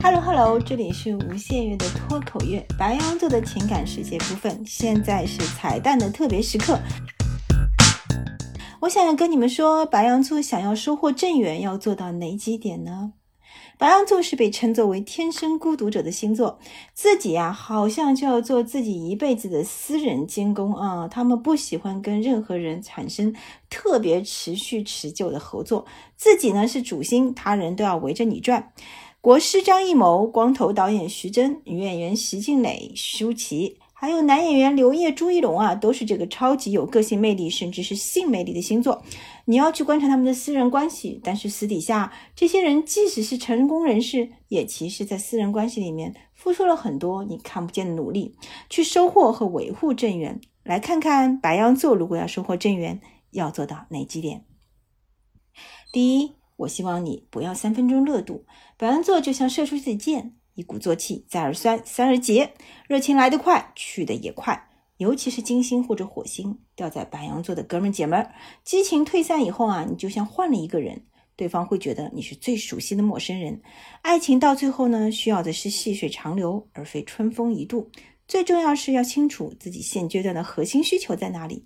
Hello Hello，这里是无限月的脱口月，白羊座的情感世界部分。现在是彩蛋的特别时刻，我想要跟你们说，白羊座想要收获正缘，要做到哪几点呢？白羊座是被称作为天生孤独者的星座，自己呀好像就要做自己一辈子的私人监工啊。他们不喜欢跟任何人产生特别持续持久的合作，自己呢是主星，他人都要围着你转。国师张艺谋、光头导演徐峥、女演员徐静蕾、舒淇，还有男演员刘烨、朱一龙啊，都是这个超级有个性魅力，甚至是性魅力的星座。你要去观察他们的私人关系，但是私底下，这些人即使是成功人士，也其实在私人关系里面付出了很多你看不见的努力，去收获和维护正缘。来看看白羊座如果要收获正缘，要做到哪几点？第一。我希望你不要三分钟热度，白羊座就像射出去的箭，一鼓作气，再而衰，三而竭，热情来得快，去的也快。尤其是金星或者火星掉在白羊座的哥们姐们儿，激情退散以后啊，你就像换了一个人，对方会觉得你是最熟悉的陌生人。爱情到最后呢，需要的是细水长流，而非春风一度。最重要是要清楚自己现阶段的核心需求在哪里。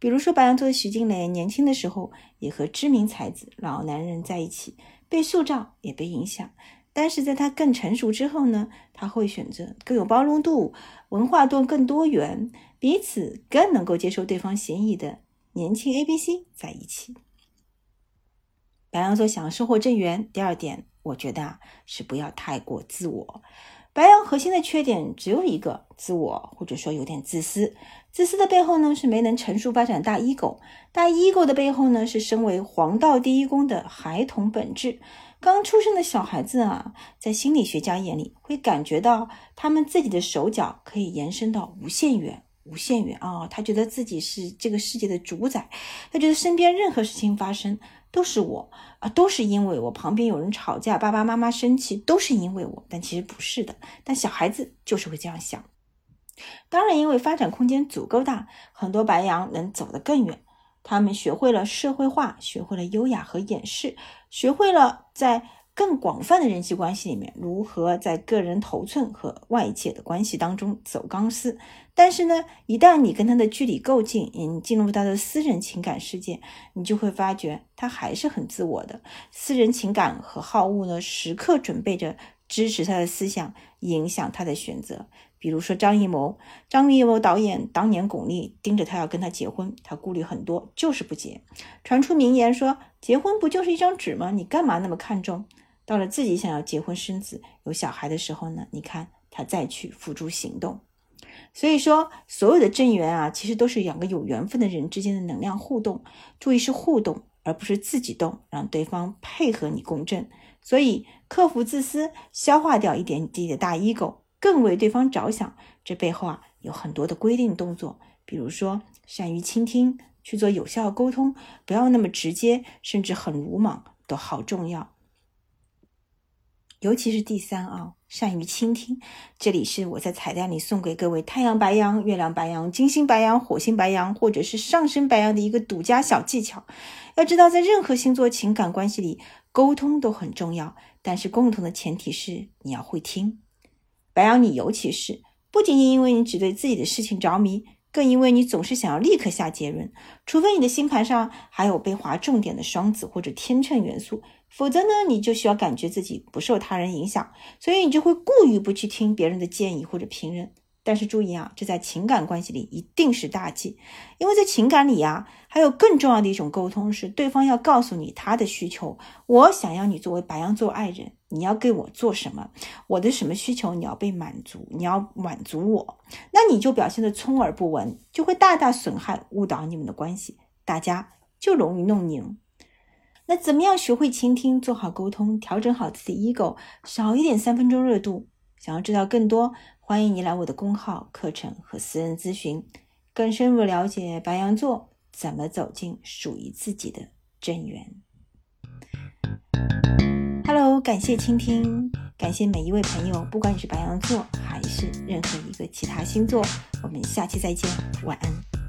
比如说，白羊座的徐静蕾年轻的时候也和知名才子、老男人在一起，被塑造也被影响。但是在他更成熟之后呢，他会选择更有包容度、文化多更多元、彼此更能够接受对方嫌疑的年轻 A、B、C 在一起。白羊座想收获正缘，第二点，我觉得啊，是不要太过自我。白羊核心的缺点只有一个，自我，或者说有点自私。自私的背后呢，是没能成熟发展大 ego。大 ego 的背后呢，是身为黄道第一宫的孩童本质。刚出生的小孩子啊，在心理学家眼里，会感觉到他们自己的手脚可以延伸到无限远。无限远啊！他觉得自己是这个世界的主宰，他觉得身边任何事情发生都是我啊，都是因为我旁边有人吵架，爸爸妈妈生气都是因为我。但其实不是的，但小孩子就是会这样想。当然，因为发展空间足够大，很多白羊能走得更远。他们学会了社会化，学会了优雅和掩饰，学会了在。更广泛的人际关系里面，如何在个人头寸和外界的关系当中走钢丝？但是呢，一旦你跟他的距离够近，你进入他的私人情感世界，你就会发觉他还是很自我的。私人情感和好恶呢，时刻准备着支持他的思想，影响他的选择。比如说张艺谋，张艺谋导演当年巩俐盯着他要跟他结婚，他顾虑很多，就是不结。传出名言说：“结婚不就是一张纸吗？你干嘛那么看重？”到了自己想要结婚生子、有小孩的时候呢，你看他再去付诸行动。所以说，所有的正缘啊，其实都是两个有缘分的人之间的能量互动。注意是互动，而不是自己动，让对方配合你共振。所以，克服自私，消化掉一点你自己的大 ego，更为对方着想。这背后啊，有很多的规定动作，比如说善于倾听，去做有效沟通，不要那么直接，甚至很鲁莽，都好重要。尤其是第三啊，善于倾听。这里是我在彩蛋里送给各位太阳白羊、月亮白羊、金星白羊、火星白羊，或者是上升白羊的一个独家小技巧。要知道，在任何星座情感关系里，沟通都很重要，但是共同的前提是你要会听。白羊，你尤其是不仅仅因为你只对自己的事情着迷。更因为你总是想要立刻下结论，除非你的星盘上还有被划重点的双子或者天秤元素，否则呢，你就需要感觉自己不受他人影响，所以你就会故意不去听别人的建议或者评论。但是注意啊，这在情感关系里一定是大忌，因为在情感里呀，还有更重要的一种沟通是对方要告诉你他的需求。我想要你作为白羊座爱人，你要给我做什么？我的什么需求你要被满足？你要满足我，那你就表现的充耳不闻，就会大大损害误导你们的关系，大家就容易弄拧。那怎么样学会倾听，做好沟通，调整好自己 ego，少一点三分钟热度？想要知道更多？欢迎你来我的公号课程和私人咨询，更深入了解白羊座怎么走进属于自己的正缘。Hello，感谢倾听，感谢每一位朋友，不管你是白羊座还是任何一个其他星座，我们下期再见，晚安。